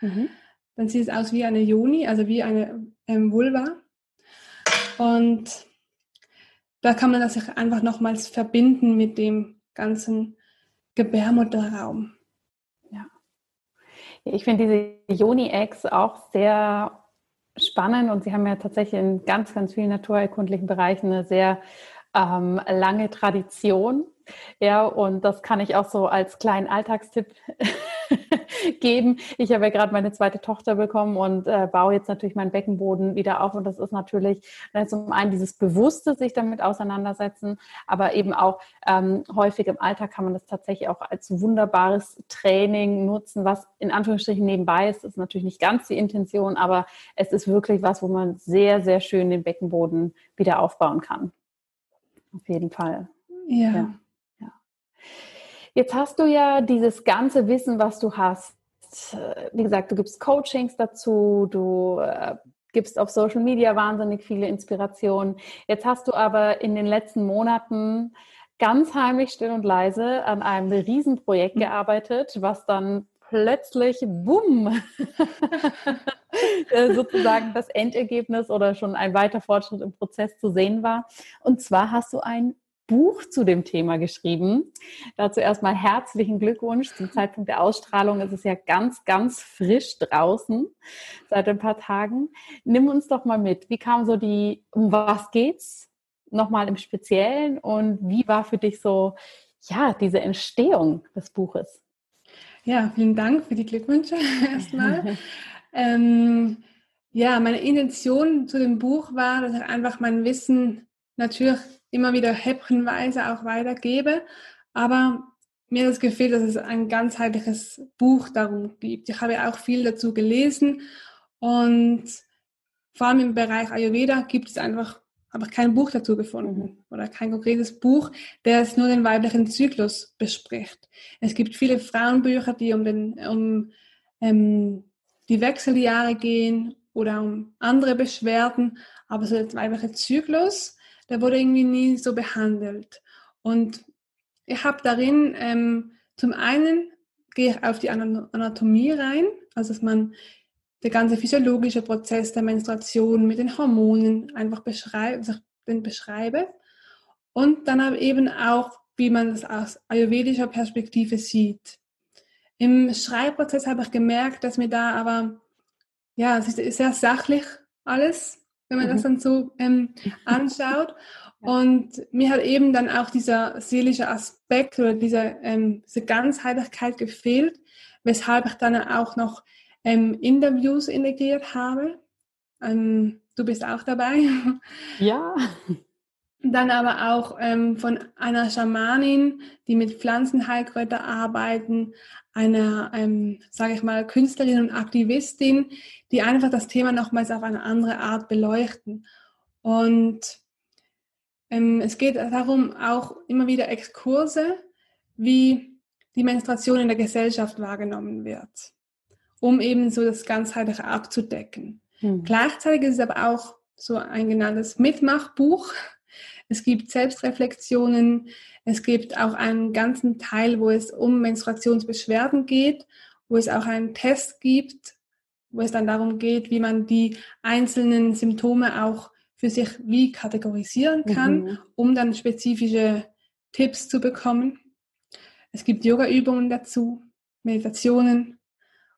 Speaker 2: Mhm. Dann sieht es aus wie eine Yoni, also wie eine ähm, Vulva. Und da kann man das einfach nochmals verbinden mit dem ganzen Gebärmutterraum.
Speaker 1: Ja. Ich finde diese Yoni-Eggs auch sehr spannend und Sie haben ja tatsächlich in ganz, ganz vielen naturerkundlichen Bereichen eine sehr ähm, lange Tradition. Ja, und das kann ich auch so als kleinen Alltagstipp <laughs> geben. Ich habe ja gerade meine zweite Tochter bekommen und äh, baue jetzt natürlich meinen Beckenboden wieder auf. Und das ist natürlich äh, zum einen dieses Bewusste, sich damit auseinandersetzen, aber eben auch ähm, häufig im Alltag kann man das tatsächlich auch als wunderbares Training nutzen, was in Anführungsstrichen nebenbei ist. Das ist natürlich nicht ganz die Intention, aber es ist wirklich was, wo man sehr, sehr schön den Beckenboden wieder aufbauen kann. Auf jeden Fall.
Speaker 2: ja. ja.
Speaker 1: Jetzt hast du ja dieses ganze Wissen, was du hast. Wie gesagt, du gibst Coachings dazu, du äh, gibst auf Social Media wahnsinnig viele Inspirationen. Jetzt hast du aber in den letzten Monaten ganz heimlich, still und leise an einem Riesenprojekt mhm. gearbeitet, was dann plötzlich, bumm, <laughs> äh, sozusagen das Endergebnis oder schon ein weiter Fortschritt im Prozess zu sehen war. Und zwar hast du ein Buch zu dem Thema geschrieben. Dazu erstmal herzlichen Glückwunsch. Zum Zeitpunkt der Ausstrahlung ist es ja ganz, ganz frisch draußen seit ein paar Tagen. Nimm uns doch mal mit. Wie kam so die, um was geht's? Nochmal im Speziellen und wie war für dich so, ja, diese Entstehung des Buches?
Speaker 2: Ja, vielen Dank für die Glückwünsche <laughs> erstmal. ähm, ja, meine Intention zu dem Buch war, dass ich einfach mein Wissen natürlich immer wieder häppchenweise auch weitergebe. Aber mir das Gefühl, dass es ein ganzheitliches Buch darum gibt. Ich habe auch viel dazu gelesen und vor allem im Bereich Ayurveda gibt es einfach aber kein Buch dazu gefunden oder kein konkretes Buch, der es nur den weiblichen Zyklus bespricht. Es gibt viele Frauenbücher, die um, den, um ähm, die Wechseljahre gehen oder um andere Beschwerden, aber so der weibliche Zyklus der wurde irgendwie nie so behandelt. Und ich habe darin ähm, zum einen gehe ich auf die Anatomie rein, also dass man der ganze physiologische Prozess der Menstruation mit den Hormonen einfach beschreibe, also beschreibe. Und dann aber eben auch, wie man das aus ayurvedischer Perspektive sieht. Im Schreibprozess habe ich gemerkt, dass mir da aber, ja, es ist sehr sachlich alles, wenn man mhm. das dann so ähm, <laughs> anschaut. Und mir hat eben dann auch dieser seelische Aspekt oder diese, ähm, diese Ganzheitlichkeit gefehlt, weshalb ich dann auch noch ähm, Interviews integriert habe. Ähm, du bist auch dabei. <laughs>
Speaker 1: Ja.
Speaker 2: Dann aber auch ähm, von einer Schamanin, die mit Pflanzenheilkräuter arbeiten, einer, ähm, sage ich mal, Künstlerin und Aktivistin, die einfach das Thema nochmals auf eine andere Art beleuchten. Und ähm, es geht darum, auch immer wieder Exkurse, wie die Menstruation in der Gesellschaft wahrgenommen wird, um eben so das ganzheitliche abzudecken. Hm. Gleichzeitig ist es aber auch so ein genanntes Mitmachbuch. Es gibt Selbstreflexionen, es gibt auch einen ganzen Teil, wo es um Menstruationsbeschwerden geht, wo es auch einen Test gibt, wo es dann darum geht, wie man die einzelnen Symptome auch für sich wie kategorisieren kann, mhm. um dann spezifische Tipps zu bekommen. Es gibt Yoga-Übungen dazu, Meditationen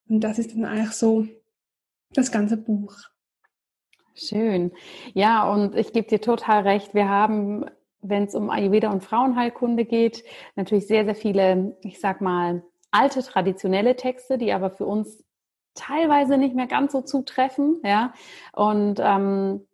Speaker 2: und das ist dann eigentlich so das ganze Buch.
Speaker 1: Schön. Ja, und ich gebe dir total recht. Wir haben, wenn es um Ayurveda und Frauenheilkunde geht, natürlich sehr, sehr viele, ich sag mal, alte traditionelle Texte, die aber für uns teilweise nicht mehr ganz so zutreffen. Ja, und ähm,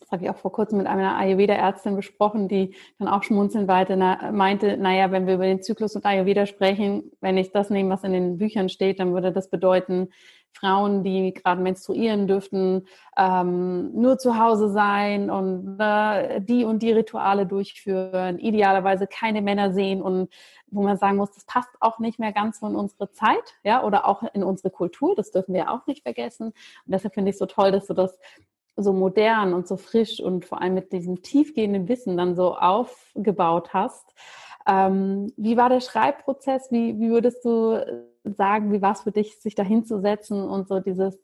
Speaker 1: das habe ich auch vor kurzem mit einer Ayurveda-Ärztin besprochen, die dann auch schmunzelnd weiter meinte, naja, wenn wir über den Zyklus und Ayurveda sprechen, wenn ich das nehme, was in den Büchern steht, dann würde das bedeuten, Frauen, die gerade menstruieren dürften, ähm, nur zu Hause sein und äh, die und die Rituale durchführen, idealerweise keine Männer sehen und wo man sagen muss, das passt auch nicht mehr ganz so in unsere Zeit, ja, oder auch in unsere Kultur, das dürfen wir auch nicht vergessen. Und deshalb finde ich es so toll, dass du das so modern und so frisch und vor allem mit diesem tiefgehenden Wissen dann so aufgebaut hast. Ähm, wie war der Schreibprozess? Wie, wie würdest du sagen, wie war es für dich, sich da hinzusetzen und so dieses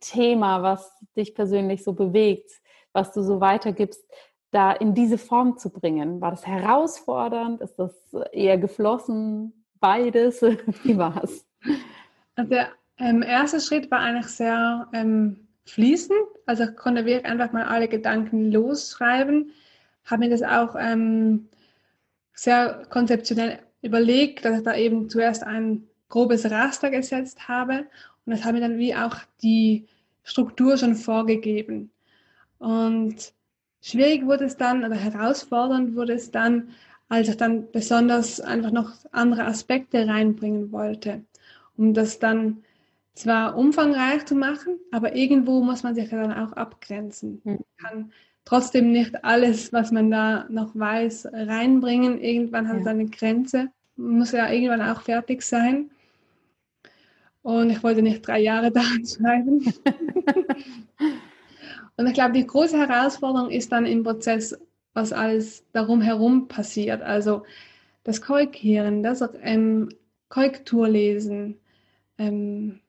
Speaker 1: Thema, was dich persönlich so bewegt, was du so weitergibst, da in diese Form zu bringen? War das herausfordernd? Ist das eher geflossen? Beides? <laughs> Wie war es?
Speaker 2: Der ähm, erste Schritt war eigentlich sehr ähm, fließen. Also ich konnte wirklich einfach mal alle Gedanken losschreiben. Habe mir das auch ähm, sehr konzeptionell überlegt, dass ich da eben zuerst ein grobes Raster gesetzt habe und das hat mir dann wie auch die Struktur schon vorgegeben. Und schwierig wurde es dann oder herausfordernd wurde es dann, als ich dann besonders einfach noch andere Aspekte reinbringen wollte, um das dann zwar umfangreich zu machen, aber irgendwo muss man sich dann auch abgrenzen. Man kann trotzdem nicht alles, was man da noch weiß, reinbringen. Irgendwann hat es ja. eine Grenze. Muss ja irgendwann auch fertig sein. Und ich wollte nicht drei Jahre <laughs> daran schreiben. <laughs> Und ich glaube, die große Herausforderung ist dann im Prozess, was alles darum herum passiert. Also das Korrigieren, das ähm, Korrekturlesen, ähm,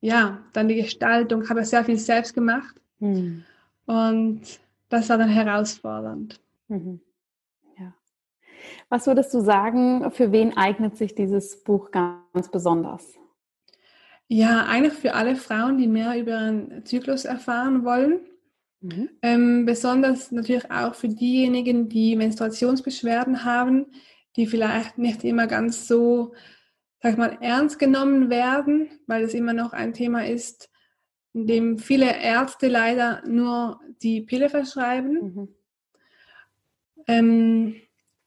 Speaker 2: ja, dann die Gestaltung, Ich habe sehr viel selbst gemacht. Mhm. Und das war dann herausfordernd. Mhm.
Speaker 1: Ja. Was würdest du sagen, für wen eignet sich dieses Buch ganz besonders?
Speaker 2: Ja, eigentlich für alle Frauen, die mehr über einen Zyklus erfahren wollen. Mhm. Ähm, besonders natürlich auch für diejenigen, die Menstruationsbeschwerden haben, die vielleicht nicht immer ganz so sag ich mal, ernst genommen werden, weil es immer noch ein Thema ist, in dem viele Ärzte leider nur die Pille verschreiben. Mhm. Ähm,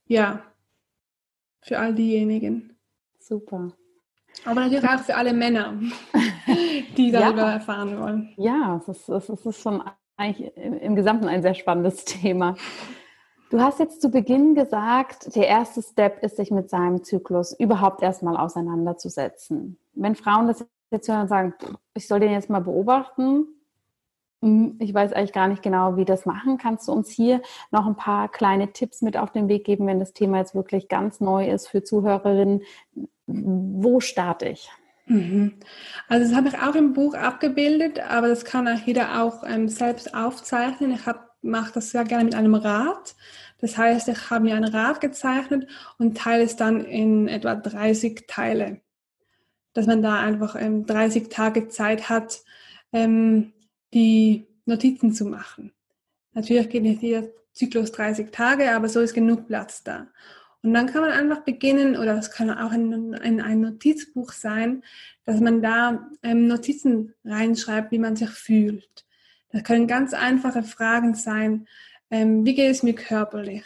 Speaker 2: ja, für all diejenigen.
Speaker 1: Super.
Speaker 2: Aber natürlich auch für alle Männer, <laughs> die darüber ja. erfahren wollen.
Speaker 1: Ja, es ist, es ist schon eigentlich im Gesamten ein sehr spannendes <laughs> Thema. Du hast jetzt zu Beginn gesagt, der erste Step ist, sich mit seinem Zyklus überhaupt erstmal auseinanderzusetzen. Wenn Frauen das jetzt hören und sagen, ich soll den jetzt mal beobachten, ich weiß eigentlich gar nicht genau, wie das machen. Kannst du uns hier noch ein paar kleine Tipps mit auf den Weg geben, wenn das Thema jetzt wirklich ganz neu ist für Zuhörerinnen? Wo starte ich?
Speaker 2: Mhm. Also das habe ich auch im Buch abgebildet, aber das kann auch jeder auch ähm, selbst aufzeichnen. Ich mache das sehr gerne mit einem Rad. Das heißt, ich habe mir ein Rad gezeichnet und teile es dann in etwa 30 Teile. Dass man da einfach ähm, 30 Tage Zeit hat, ähm, die Notizen zu machen. Natürlich geht nicht jeder Zyklus 30 Tage, aber so ist genug Platz da. Und dann kann man einfach beginnen, oder es kann auch in, in ein Notizbuch sein, dass man da ähm, Notizen reinschreibt, wie man sich fühlt. Das können ganz einfache Fragen sein. Ähm, wie geht es mir körperlich?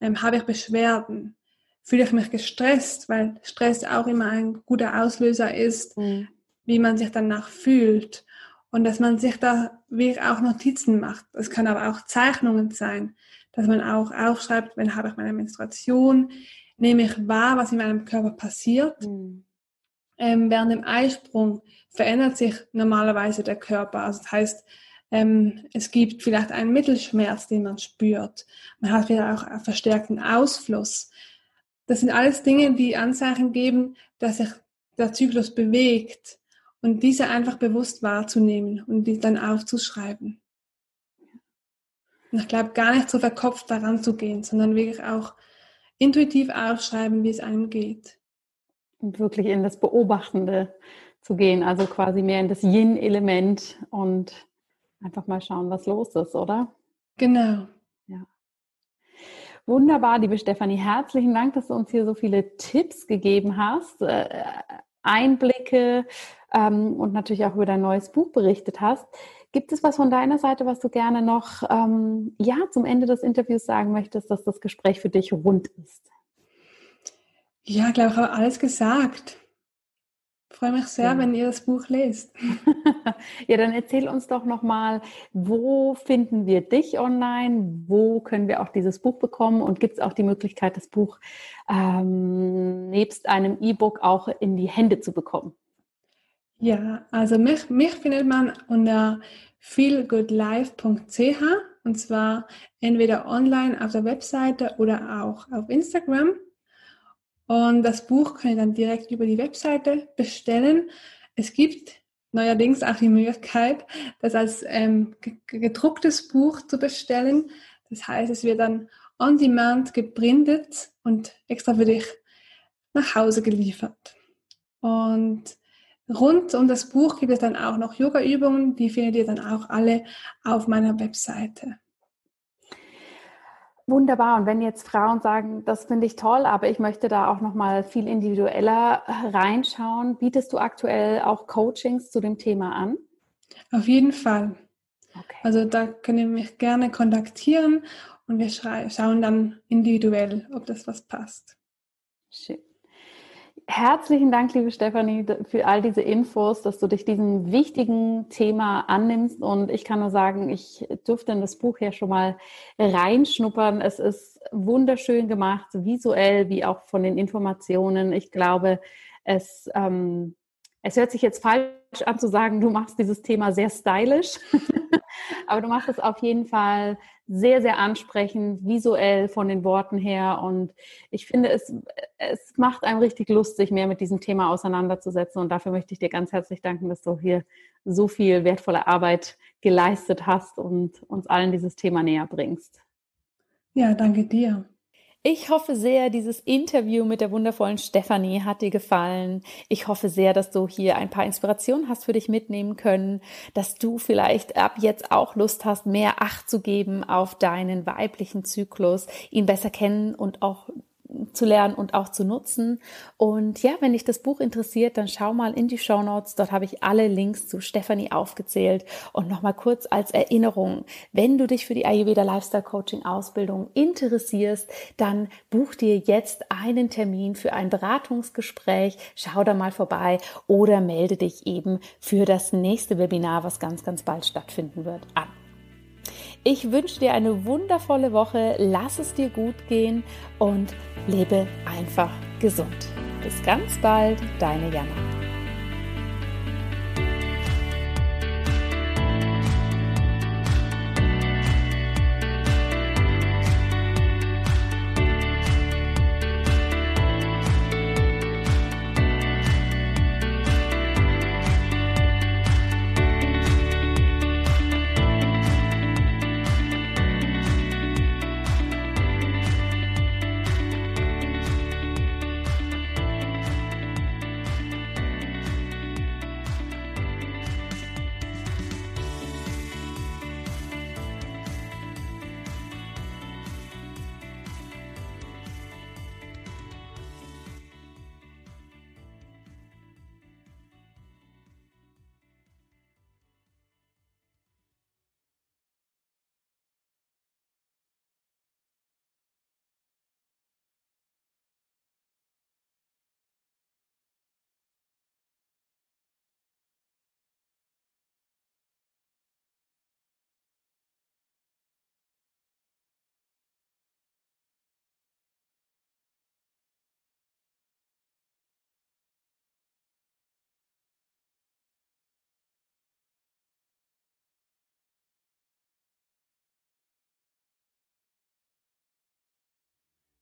Speaker 2: Ähm, habe ich Beschwerden? Fühle ich mich gestresst? Weil Stress auch immer ein guter Auslöser ist, mhm. wie man sich danach fühlt. Und dass man sich da wirklich auch Notizen macht. Es kann aber auch Zeichnungen sein, dass man auch aufschreibt, wenn habe ich meine Menstruation, nehme ich wahr, was in meinem Körper passiert. Mhm. Ähm, während dem Eisprung verändert sich normalerweise der Körper. Also das heißt, ähm, es gibt vielleicht einen Mittelschmerz, den man spürt. Man hat wieder auch einen verstärkten Ausfluss. Das sind alles Dinge, die Anzeichen geben, dass sich der Zyklus bewegt und diese einfach bewusst wahrzunehmen und die dann aufzuschreiben. Und ich glaube, gar nicht so verkopft daran zu gehen, sondern wirklich auch intuitiv aufschreiben, wie es einem geht.
Speaker 1: Und wirklich in das Beobachtende zu gehen, also quasi mehr in das Yin-Element und einfach mal schauen, was los ist, oder?
Speaker 2: Genau.
Speaker 1: Ja. Wunderbar, liebe Stefanie. Herzlichen Dank, dass du uns hier so viele Tipps gegeben hast, äh, Einblicke ähm, und natürlich auch über dein neues Buch berichtet hast. Gibt es was von deiner Seite, was du gerne noch ähm, ja, zum Ende des Interviews sagen möchtest, dass das Gespräch für dich rund ist?
Speaker 2: Ja, ich glaube, ich habe alles gesagt. Ich freue mich sehr, ja. wenn ihr das Buch lest. <laughs> <laughs>
Speaker 1: ja, dann erzähl uns doch nochmal, wo finden wir dich online? Wo können wir auch dieses Buch bekommen? Und gibt es auch die Möglichkeit, das Buch ähm, nebst einem E-Book auch in die Hände zu bekommen?
Speaker 2: Ja, also mich, mich findet man unter feelgoodlife.ch und zwar entweder online auf der Webseite oder auch auf Instagram. Und das Buch könnt ihr dann direkt über die Webseite bestellen. Es gibt neuerdings auch die Möglichkeit, das als ähm, gedrucktes Buch zu bestellen. Das heißt, es wird dann on demand gebrindet und extra für dich nach Hause geliefert. Und Rund um das Buch gibt es dann auch noch Yoga-Übungen, die findet ihr dann auch alle auf meiner Webseite.
Speaker 1: Wunderbar. Und wenn jetzt Frauen sagen, das finde ich toll, aber ich möchte da auch noch mal viel individueller reinschauen, bietest du aktuell auch Coachings zu dem Thema an?
Speaker 2: Auf jeden Fall. Okay. Also da könnt ihr mich gerne kontaktieren und wir schauen dann individuell, ob das was passt.
Speaker 1: Schön. Herzlichen Dank, liebe Stefanie, für all diese Infos, dass du dich diesem wichtigen Thema annimmst. Und ich kann nur sagen, ich durfte in das Buch ja schon mal reinschnuppern. Es ist wunderschön gemacht, visuell wie auch von den Informationen. Ich glaube, es, ähm, es hört sich jetzt falsch an zu sagen, du machst dieses Thema sehr stylisch. <laughs> Aber du machst es auf jeden Fall sehr, sehr ansprechend, visuell von den Worten her. Und ich finde, es, es macht einem richtig Lust, sich mehr mit diesem Thema auseinanderzusetzen. Und dafür möchte ich dir ganz herzlich danken, dass du hier so viel wertvolle Arbeit geleistet hast und uns allen dieses Thema näher bringst.
Speaker 2: Ja, danke dir.
Speaker 1: Ich hoffe sehr, dieses Interview mit der wundervollen Stefanie hat dir gefallen. Ich hoffe sehr, dass du hier ein paar Inspirationen hast für dich mitnehmen können, dass du vielleicht ab jetzt auch Lust hast, mehr Acht zu geben auf deinen weiblichen Zyklus, ihn besser kennen und auch zu lernen und auch zu nutzen. Und ja, wenn dich das Buch interessiert, dann schau mal in die Show Notes. Dort habe ich alle Links zu Stephanie aufgezählt. Und nochmal kurz als Erinnerung, wenn du dich für die Ayurveda Lifestyle Coaching Ausbildung interessierst, dann buch dir jetzt einen Termin für ein Beratungsgespräch. Schau da mal vorbei oder melde dich eben für das nächste Webinar, was ganz, ganz bald stattfinden wird, an. Ich wünsche dir eine wundervolle Woche, lass es dir gut gehen und lebe einfach gesund. Bis ganz bald, deine Jana.